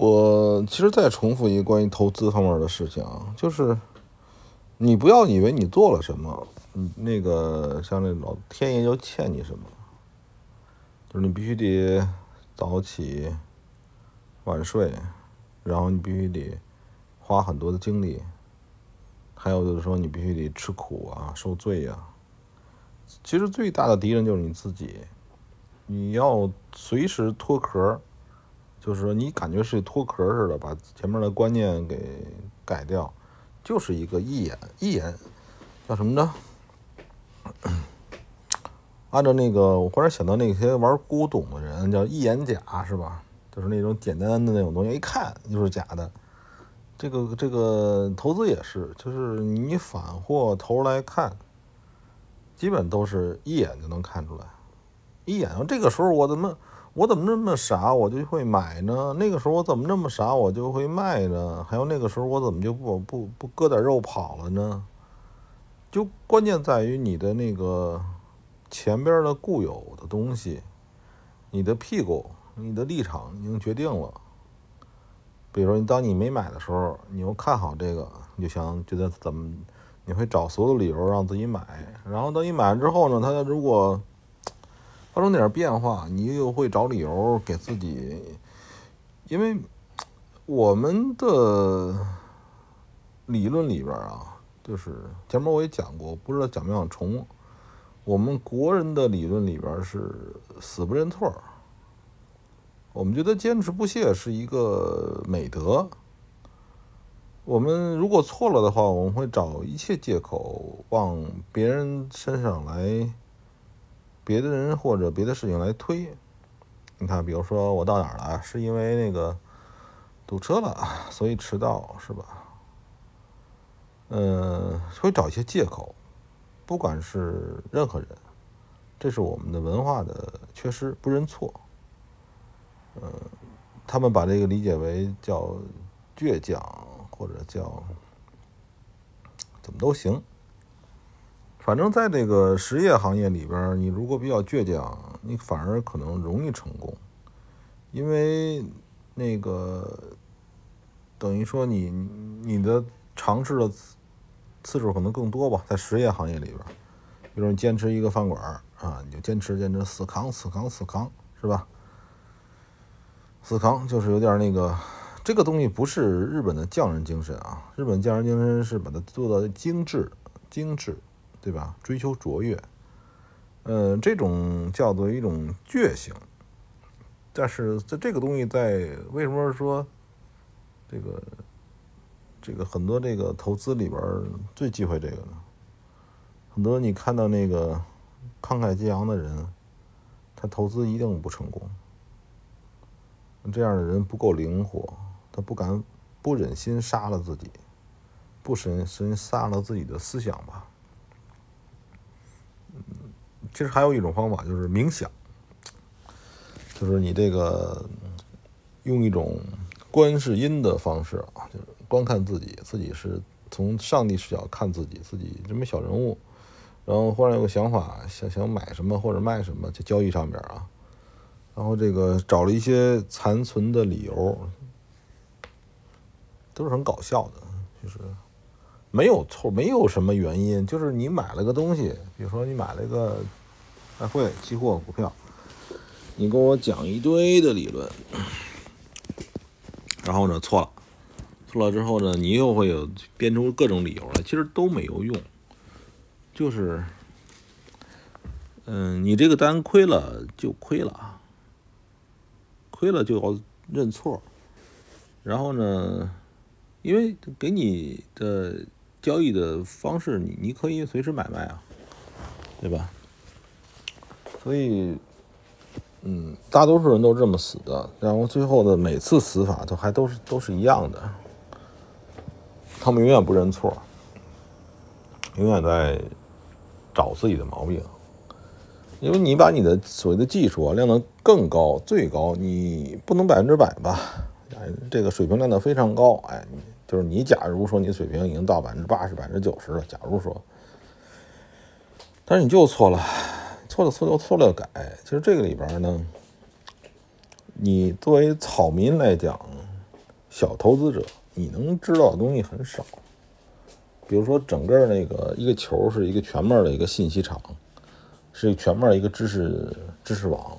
我其实再重复一个关于投资方面的事情啊，就是你不要以为你做了什么，你那个像那老天爷就欠你什么，就是你必须得早起晚睡，然后你必须得花很多的精力，还有就是说你必须得吃苦啊、受罪呀、其实最大的敌人就是你自己，你要随时脱壳。就是说，你感觉是脱壳似的，把前面的观念给改掉，就是一个一眼一眼叫什么呢？按照那个，我忽然想到那些玩古董的人，叫一眼假，是吧？就是那种简单的那种东西，一看就是假的。这个这个投资也是，就是你反过头来看，基本都是一眼就能看出来。一眼，这个时候我怎么？我怎么那么傻，我就会买呢？那个时候我怎么那么傻，我就会卖呢？还有那个时候我怎么就不不不割点肉跑了呢？就关键在于你的那个前边的固有的东西，你的屁股、你的立场已经决定了。比如说，你当你没买的时候，你又看好这个，你就想觉得怎么，你会找所有的理由让自己买。然后等你买了之后呢，他如果发生点变化，你又会找理由给自己，因为我们的理论里边啊，就是前面我也讲过，不知道讲没讲重。我们国人的理论里边是死不认错，我们觉得坚持不懈是一个美德。我们如果错了的话，我们会找一切借口往别人身上来。别的人或者别的事情来推，你看，比如说我到哪儿了，是因为那个堵车了，所以迟到，是吧？嗯，会找一些借口，不管是任何人，这是我们的文化的缺失，不认错。嗯，他们把这个理解为叫倔强，或者叫怎么都行。反正在这个实业行业里边，你如果比较倔强，你反而可能容易成功，因为那个等于说你你的尝试的次数可能更多吧，在实业行业里边，比如你坚持一个饭馆啊，你就坚持坚持死扛死扛死扛，是吧？死扛就是有点那个，这个东西不是日本的匠人精神啊，日本匠人精神是把它做到精致精致。对吧？追求卓越，呃，这种叫做一种倔性。但是在这个东西在为什么说这个这个很多这个投资里边最忌讳这个呢？很多你看到那个慷慨激昂的人，他投资一定不成功。这样的人不够灵活，他不敢不忍心杀了自己，不忍心杀了自己的思想吧。其实还有一种方法，就是冥想，就是你这个用一种观世音的方式啊，就是观看自己，自己是从上帝视角看自己，自己这么小人物，然后忽然有个想法，想想买什么或者卖什么，在交易上面啊，然后这个找了一些残存的理由，都是很搞笑的，就是。没有错，没有什么原因，就是你买了个东西，比如说你买了个外汇、期货、股票，你跟我讲一堆的理论，然后呢错了，错了之后呢，你又会有编出各种理由来，其实都没有用，就是，嗯，你这个单亏了就亏了，亏了就要认错，然后呢，因为给你的。交易的方式，你你可以随时买卖啊，对吧？所以，嗯，大多数人都这么死的，然后最后的每次死法都还都是都是一样的，他们永远不认错，永远在找自己的毛病，因为你把你的所谓的技术啊练得更高，最高，你不能百分之百吧？这个水平练的非常高，哎。就是你，假如说你水平已经到百分之八十、百分之九十了，假如说，但是你就错了，错了错就错了改。其实这个里边呢，你作为草民来讲，小投资者，你能知道的东西很少。比如说，整个那个一个球是一个全面的一个信息场，是全面一个知识知识网。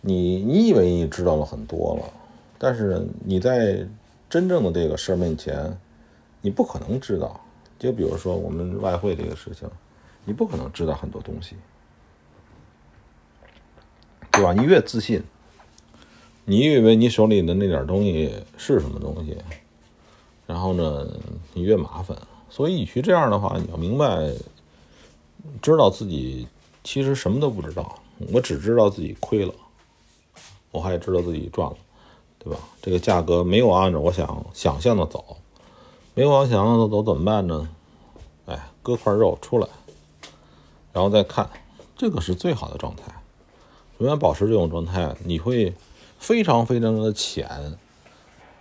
你你以为你知道了很多了，但是你在真正的这个事儿面前，你不可能知道。就比如说我们外汇这个事情，你不可能知道很多东西，对吧？你越自信，你以为你手里的那点东西是什么东西，然后呢，你越麻烦。所以，与其这样的话，你要明白，知道自己其实什么都不知道。我只知道自己亏了。我还知道自己赚了，对吧？这个价格没有按照我想想象的走，没有我想象的走怎么办呢？哎，割块肉出来，然后再看，这个是最好的状态。永远保持这种状态，你会非常非常的浅。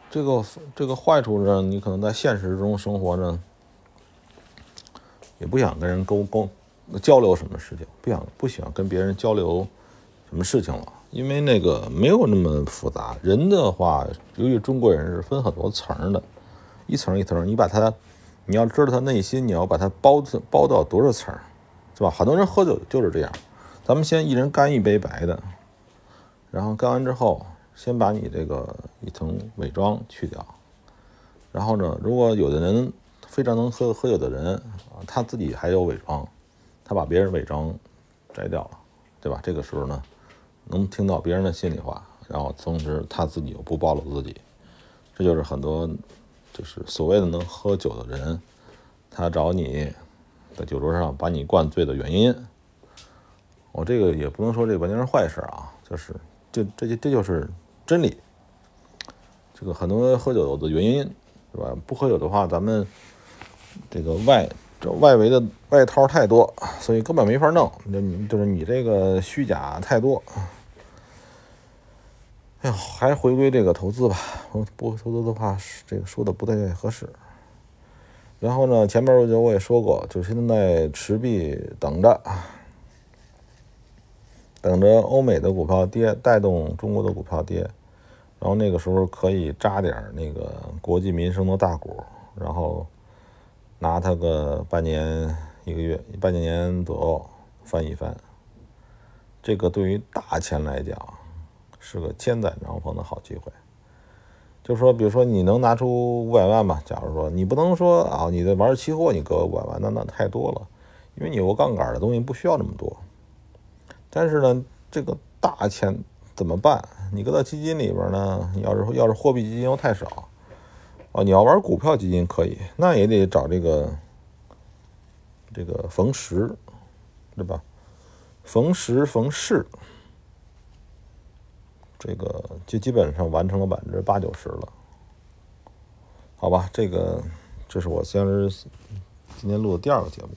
这个这个坏处呢，你可能在现实中生活呢，也不想跟人沟沟交流什么事情，不想不喜欢跟别人交流什么事情了。因为那个没有那么复杂，人的话，由于中国人是分很多层的，一层一层，你把他，你要知道他内心，你要把他包包到多少层，是吧？很多人喝酒就是这样，咱们先一人干一杯白的，然后干完之后，先把你这个一层伪装去掉，然后呢，如果有的人非常能喝喝酒的人，他自己还有伪装，他把别人伪装摘掉了，对吧？这个时候呢？能听到别人的心里话，然后同时他自己又不暴露自己，这就是很多就是所谓的能喝酒的人，他找你在酒桌上把你灌醉的原因。我这个也不能说这个完全是坏事啊，就是这这这这就是真理。这个很多人喝酒的原因是吧？不喝酒的话，咱们这个外这外围的外套太多，所以根本没法弄。就你就是你这个虚假太多。哎呦，还回归这个投资吧。我不投资的话，这个说的不太合适。然后呢，前面我就我也说过，就现在持币等着，等着欧美的股票跌，带动中国的股票跌。然后那个时候可以扎点那个国计民生的大股，然后拿它个半年、一个月、半年年左右翻一翻。这个对于大钱来讲。是个千载难逢的好机会，就是说，比如说你能拿出五百万吧？假如说你不能说啊，你在玩期货，你搁五百万，那那太多了，因为你有个杠杆的东西不需要那么多。但是呢，这个大钱怎么办？你搁到基金里边呢？要是要是货币基金又太少，哦，你要玩股票基金可以，那也得找这个这个逢十，对吧？逢十逢势。这个就基本上完成了百分之八九十了，好吧，这个这是我先是今天录的第二个节目。